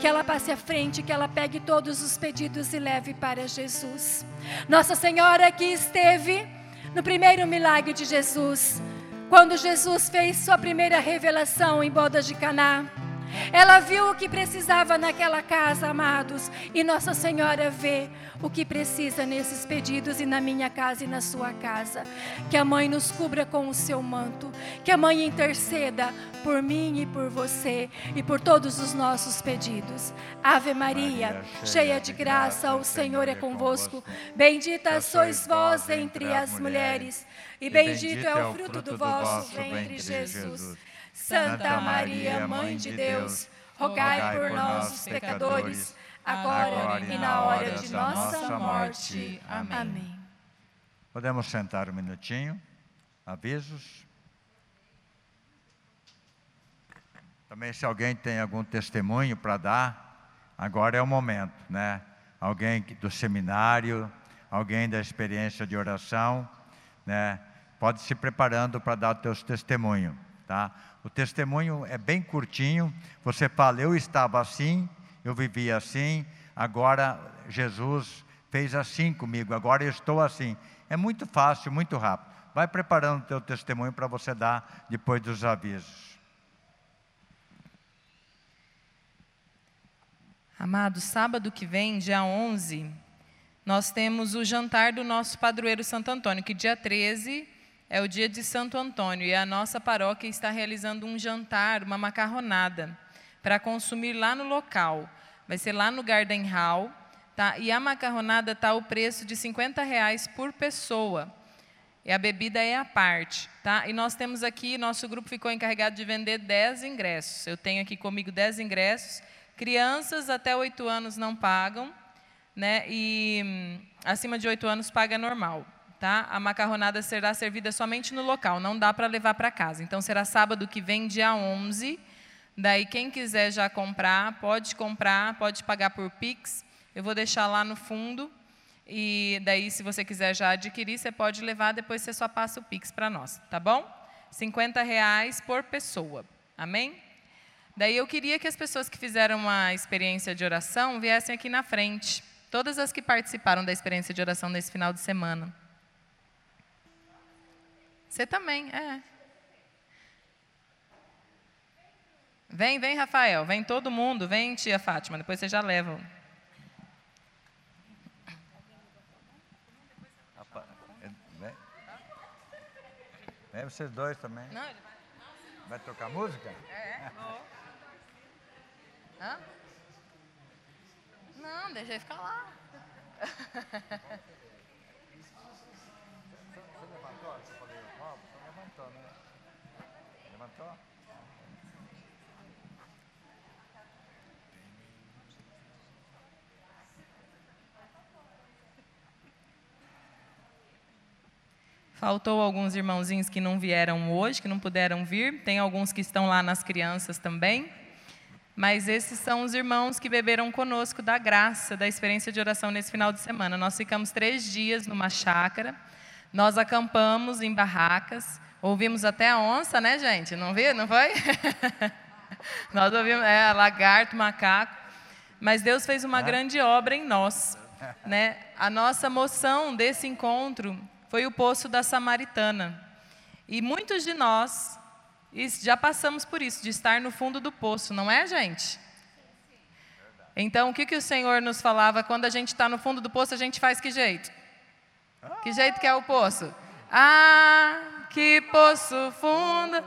que ela passe à frente, que ela pegue todos os pedidos e leve para Jesus. Nossa Senhora que esteve no primeiro milagre de Jesus, quando Jesus fez sua primeira revelação em bodas de Caná. Ela viu o que precisava naquela casa, amados, e Nossa Senhora vê o que precisa nesses pedidos e na minha casa e na sua casa. Que a mãe nos cubra com o seu manto, que a mãe interceda por mim e por você e por todos os nossos pedidos. Ave Maria, cheia de graça, o Senhor é convosco. Bendita sois vós entre as mulheres, e bendito é o fruto do vosso ventre, Jesus. Santa Maria, Mãe de Deus, rogai por nós, os pecadores, agora e na hora de nossa morte. Amém. Podemos sentar um minutinho. Avisos. Também, se alguém tem algum testemunho para dar, agora é o momento, né? Alguém do seminário, alguém da experiência de oração, né? Pode se preparando para dar os teus testemunhos, tá? O testemunho é bem curtinho. Você fala, eu estava assim, eu vivia assim, agora Jesus fez assim comigo, agora eu estou assim. É muito fácil, muito rápido. Vai preparando o teu testemunho para você dar depois dos avisos. Amado, sábado que vem, dia 11, nós temos o jantar do nosso padroeiro Santo Antônio, que dia 13 é o dia de Santo Antônio e a nossa paróquia está realizando um jantar, uma macarronada, para consumir lá no local. Vai ser lá no Garden Hall, tá? E a macarronada está o preço de 50 reais por pessoa. E a bebida é a parte, tá? E nós temos aqui, nosso grupo ficou encarregado de vender 10 ingressos. Eu tenho aqui comigo 10 ingressos. Crianças até 8 anos não pagam, né? E hum, acima de 8 anos paga normal tá? A macarronada será servida somente no local, não dá para levar para casa. Então será sábado que vem, dia 11. Daí quem quiser já comprar, pode comprar, pode pagar por Pix. Eu vou deixar lá no fundo. E daí, se você quiser já adquirir, você pode levar, depois você só passa o Pix para nós, tá bom? 50 reais por pessoa. Amém? Daí eu queria que as pessoas que fizeram uma experiência de oração viessem aqui na frente. Todas as que participaram da experiência de oração nesse final de semana. Você também, é. Vem, vem, Rafael, vem todo mundo, vem, tia Fátima, depois você já leva. Vem. Vem vocês dois também. Não, ele vai. Vai tocar música? É, vou. Hã? Não, deixa ele ficar lá. Você levantou? Você levantou, né? Levantou? Faltou alguns irmãozinhos que não vieram hoje, que não puderam vir. Tem alguns que estão lá nas crianças também. Mas esses são os irmãos que beberam conosco da graça, da experiência de oração nesse final de semana. Nós ficamos três dias numa chácara. Nós acampamos em barracas. Ouvimos até a onça, né, gente? Não viu? Não foi? nós ouvimos, é, lagarto, macaco. Mas Deus fez uma grande obra em nós. Né? A nossa moção desse encontro foi o poço da Samaritana. E muitos de nós já passamos por isso, de estar no fundo do poço, não é, gente? Então, o que, que o Senhor nos falava quando a gente está no fundo do poço, a gente faz que jeito? Que jeito que é o poço? Ah, que poço fundo.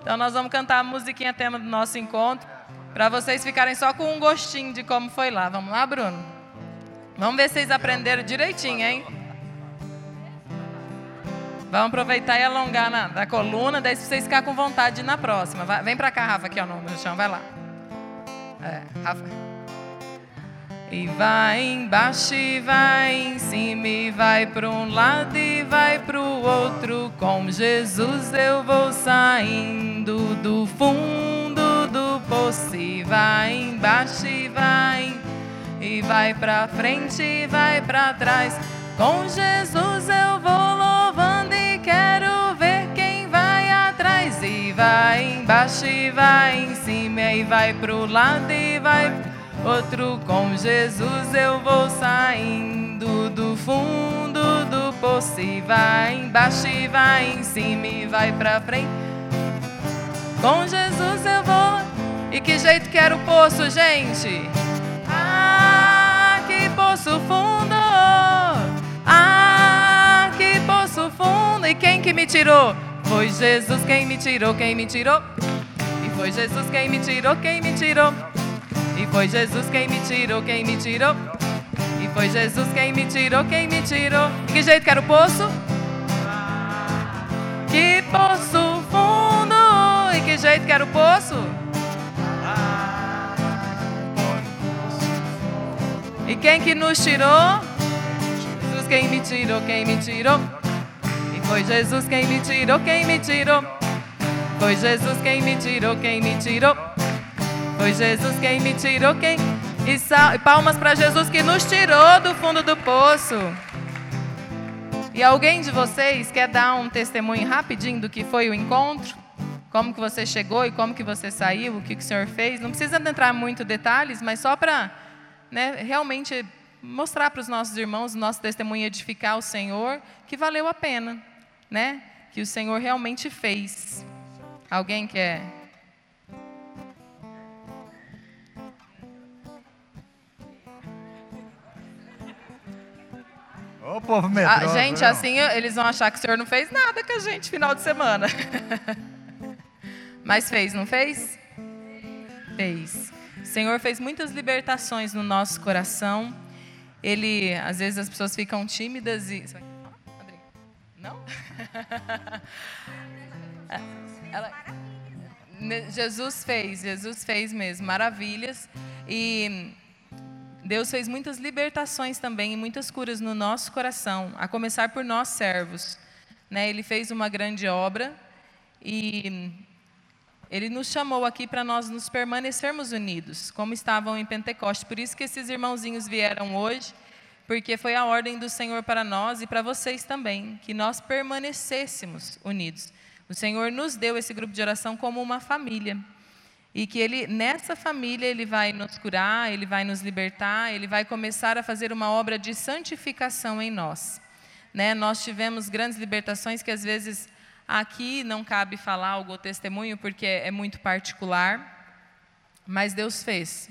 Então, nós vamos cantar a musiquinha tema do nosso encontro, para vocês ficarem só com um gostinho de como foi lá. Vamos lá, Bruno? Vamos ver se vocês aprenderam direitinho, hein? Vamos aproveitar e alongar na, da coluna, daí se vocês ficarem com vontade na próxima. Vai, vem pra cá, Rafa, aqui ó, no, no chão, vai lá. É, Rafa. E vai embaixo e vai em cima e vai para um lado e vai para o outro. Com Jesus eu vou saindo do fundo vai embaixo e vai e vai pra frente e vai pra trás. Com Jesus eu vou louvando e quero ver quem vai atrás e vai embaixo e vai em cima e vai pro lado e vai outro. Com Jesus eu vou saindo do fundo do poço e vai embaixo e vai em cima e vai pra frente. Com Jesus eu vou. E que jeito que era o poço, gente? Ah, que poço fundo! Ah, que poço fundo! E quem que me tirou? Foi Jesus quem me tirou, quem me tirou. E foi Jesus quem me tirou, quem me tirou. E foi Jesus quem me tirou, quem me tirou. E foi Jesus quem me tirou, quem me tirou. E que jeito que era o poço? Que poço fundo! E que jeito que era o poço? E quem que nos tirou? Jesus quem me tirou, quem me tirou. E foi Jesus quem me tirou, quem me tirou. Foi Jesus quem me tirou, quem me tirou. Foi Jesus quem me tirou, quem. E, sal... palmas para Jesus que nos tirou do fundo do poço. E alguém de vocês quer dar um testemunho rapidinho do que foi o encontro? Como que você chegou e como que você saiu, o que, que o Senhor fez? Não precisa entrar muito detalhes, mas só para né, realmente mostrar para os nossos irmãos, o nosso testemunho edificar o Senhor, que valeu a pena, né? Que o Senhor realmente fez. Alguém quer? Ô, povo Ah, medroso, gente, viu? assim eles vão achar que o Senhor não fez nada com a gente final de semana. Mas fez, não fez? Fez. O Senhor fez muitas libertações no nosso coração. Ele, às vezes as pessoas ficam tímidas e. Não? Ela- Jesus fez, Jesus fez mesmo, maravilhas. E Deus fez muitas libertações também e muitas curas no nosso coração, a começar por nós servos. Né? Ele fez uma grande obra e ele nos chamou aqui para nós nos permanecermos unidos, como estavam em Pentecoste. Por isso que esses irmãozinhos vieram hoje, porque foi a ordem do Senhor para nós e para vocês também, que nós permanecêssemos unidos. O Senhor nos deu esse grupo de oração como uma família. E que ele nessa família ele vai nos curar, ele vai nos libertar, ele vai começar a fazer uma obra de santificação em nós. Né? Nós tivemos grandes libertações que às vezes aqui não cabe falar algo testemunho porque é muito particular, mas Deus fez.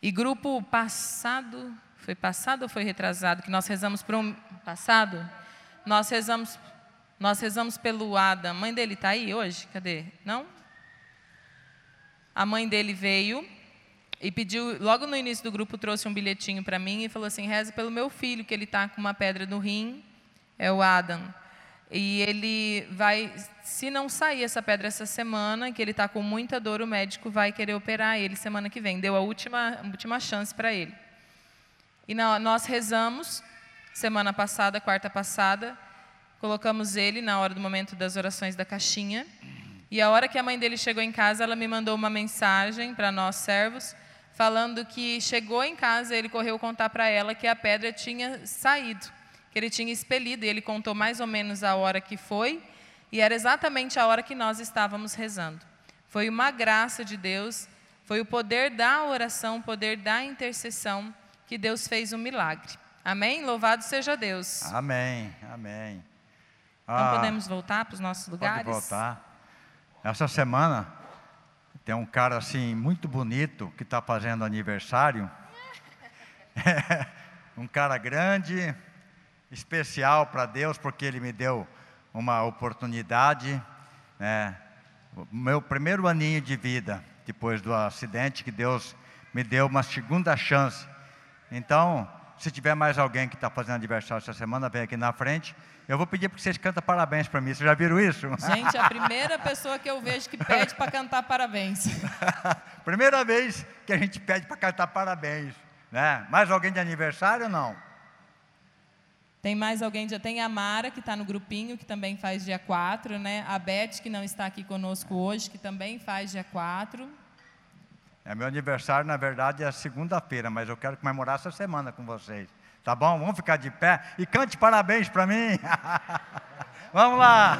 E grupo passado, foi passado ou foi retrasado que nós rezamos por um passado? Nós rezamos nós rezamos pelo Adam. A mãe dele está aí hoje? Cadê? Não? A mãe dele veio e pediu, logo no início do grupo, trouxe um bilhetinho para mim e falou assim: reze pelo meu filho, que ele está com uma pedra no rim, é o Adam. E ele vai, se não sair essa pedra essa semana, que ele está com muita dor, o médico vai querer operar ele semana que vem. Deu a última, última chance para ele. E na- nós rezamos, semana passada, quarta passada, colocamos ele na hora do momento das orações da caixinha. E a hora que a mãe dele chegou em casa, ela me mandou uma mensagem para nós servos, falando que chegou em casa, ele correu contar para ela que a pedra tinha saído, que ele tinha expelido, e ele contou mais ou menos a hora que foi, e era exatamente a hora que nós estávamos rezando. Foi uma graça de Deus, foi o poder da oração, o poder da intercessão, que Deus fez um milagre. Amém? Louvado seja Deus. Amém, amém. Então Ah, podemos voltar para os nossos lugares? Pode voltar. Essa semana tem um cara assim muito bonito que está fazendo aniversário. um cara grande, especial para Deus, porque ele me deu uma oportunidade. Né? Meu primeiro aninho de vida, depois do acidente, que Deus me deu uma segunda chance. Então, se tiver mais alguém que está fazendo aniversário essa semana, vem aqui na frente. Eu vou pedir para que vocês cantem parabéns para mim. Vocês já viram isso? Gente, a primeira pessoa que eu vejo que pede para cantar parabéns. Primeira vez que a gente pede para cantar parabéns. Né? Mais alguém de aniversário ou não? Tem mais alguém? Já tem a Mara, que está no grupinho, que também faz dia 4, né? A Beth, que não está aqui conosco hoje, que também faz dia 4. É meu aniversário, na verdade, é segunda-feira, mas eu quero comemorar essa semana com vocês. Tá bom? Vamos ficar de pé e cante parabéns para mim. Vamos lá.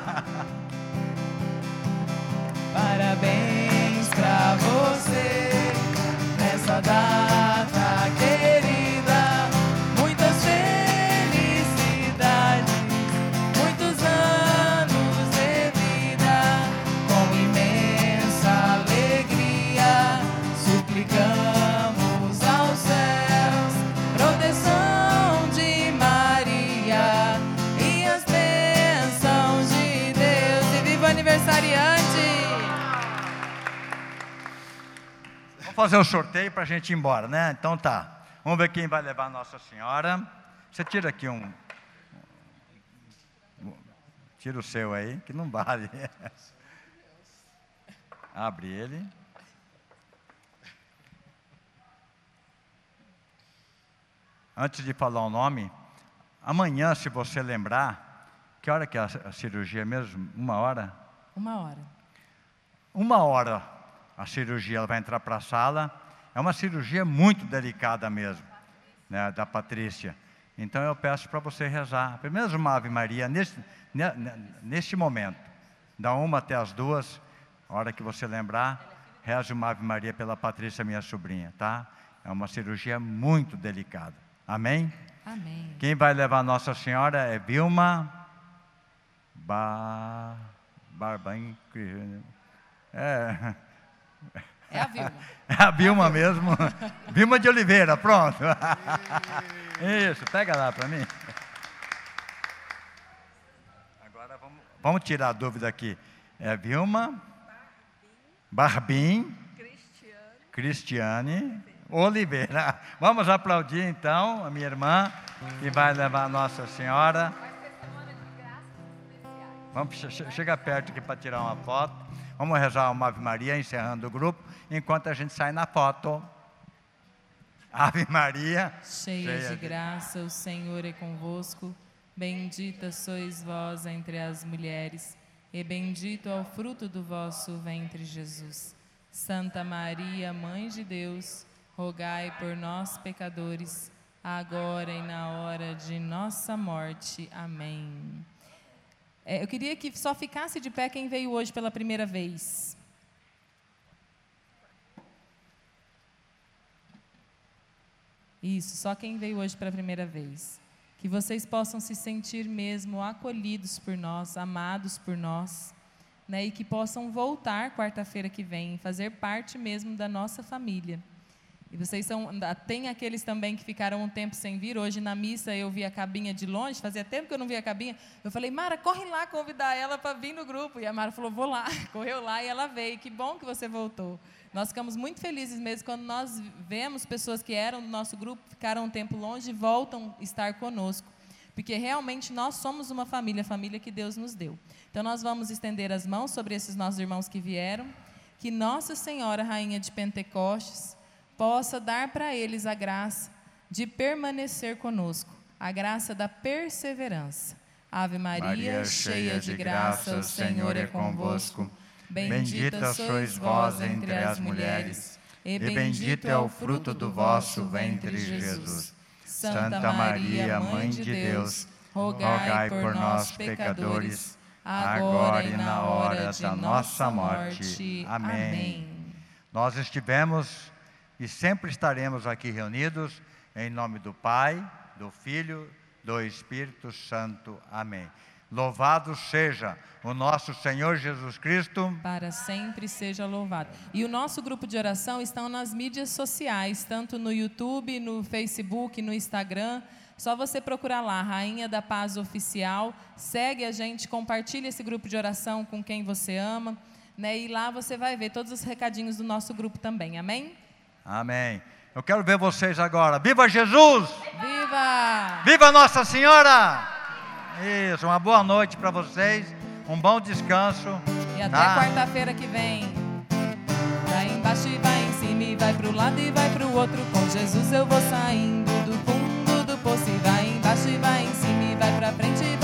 Fazer o sorteio para a gente ir embora, né? Então tá. Vamos ver quem vai levar Nossa Senhora. Você tira aqui um. Tira o seu aí, que não vale. Abre ele. Antes de falar o nome, amanhã, se você lembrar, que hora que é a cirurgia mesmo? Uma hora? Uma hora. Uma hora a cirurgia, ela vai entrar para a sala. É uma cirurgia muito delicada mesmo, né, da Patrícia. Então eu peço para você rezar, primeiro uma Ave Maria, neste, ne- ne- neste momento, da uma até as duas, a hora que você lembrar, reze uma Ave Maria pela Patrícia, minha sobrinha, tá? É uma cirurgia muito delicada. Amém? Amém. Quem vai levar Nossa Senhora é Vilma ba... É. É a Vilma. É a Vilma mesmo. Vilma de Oliveira, pronto. Isso, pega lá para mim. Agora vamos, vamos tirar a dúvida aqui. É Vilma, Barbim, Cristiane, Oliveira. Vamos aplaudir então a minha irmã, que vai levar a Nossa Senhora. Vamos che- che- chegar perto aqui para tirar uma foto. Vamos rezar uma Ave Maria, encerrando o grupo, enquanto a gente sai na foto. Ave Maria. Cheia de graça, o Senhor é convosco. Bendita sois vós entre as mulheres, e bendito é o fruto do vosso ventre, Jesus. Santa Maria, Mãe de Deus, rogai por nós, pecadores, agora e na hora de nossa morte. Amém. É, eu queria que só ficasse de pé quem veio hoje pela primeira vez. Isso, só quem veio hoje pela primeira vez. Que vocês possam se sentir mesmo acolhidos por nós, amados por nós, né? E que possam voltar quarta-feira que vem, fazer parte mesmo da nossa família. E vocês são, tem aqueles também que ficaram um tempo sem vir. Hoje na missa eu vi a cabinha de longe, fazia tempo que eu não via a cabinha. Eu falei, Mara, corre lá convidar ela para vir no grupo. E a Mara falou, vou lá. Correu lá e ela veio. Que bom que você voltou. Nós ficamos muito felizes mesmo quando nós vemos pessoas que eram do nosso grupo, ficaram um tempo longe e voltam estar conosco. Porque realmente nós somos uma família, a família que Deus nos deu. Então nós vamos estender as mãos sobre esses nossos irmãos que vieram. Que Nossa Senhora, Rainha de Pentecostes, possa dar para eles a graça de permanecer conosco, a graça da perseverança. Ave Maria, cheia de graça, o Senhor é convosco. Bendita sois vós entre as mulheres, e bendito é o fruto do vosso ventre, Jesus. Santa Maria, Mãe de Deus, rogai por nós, pecadores, agora e na hora da nossa morte. Amém. Nós estivemos e sempre estaremos aqui reunidos em nome do Pai, do Filho, do Espírito Santo. Amém. Louvado seja o nosso Senhor Jesus Cristo. Para sempre seja louvado. E o nosso grupo de oração estão nas mídias sociais, tanto no YouTube, no Facebook, no Instagram. Só você procurar lá, Rainha da Paz Oficial. Segue a gente, compartilha esse grupo de oração com quem você ama. Né? E lá você vai ver todos os recadinhos do nosso grupo também. Amém? Amém. Eu quero ver vocês agora. Viva Jesus! Viva! Viva Nossa Senhora! Isso, uma boa noite para vocês. Um bom descanso. E até tá? quarta-feira que vem. Vai embaixo e vai em cima, e vai pro lado e vai pro outro. Com Jesus eu vou saindo do fundo do poço. E vai embaixo e vai em cima, e vai pra frente e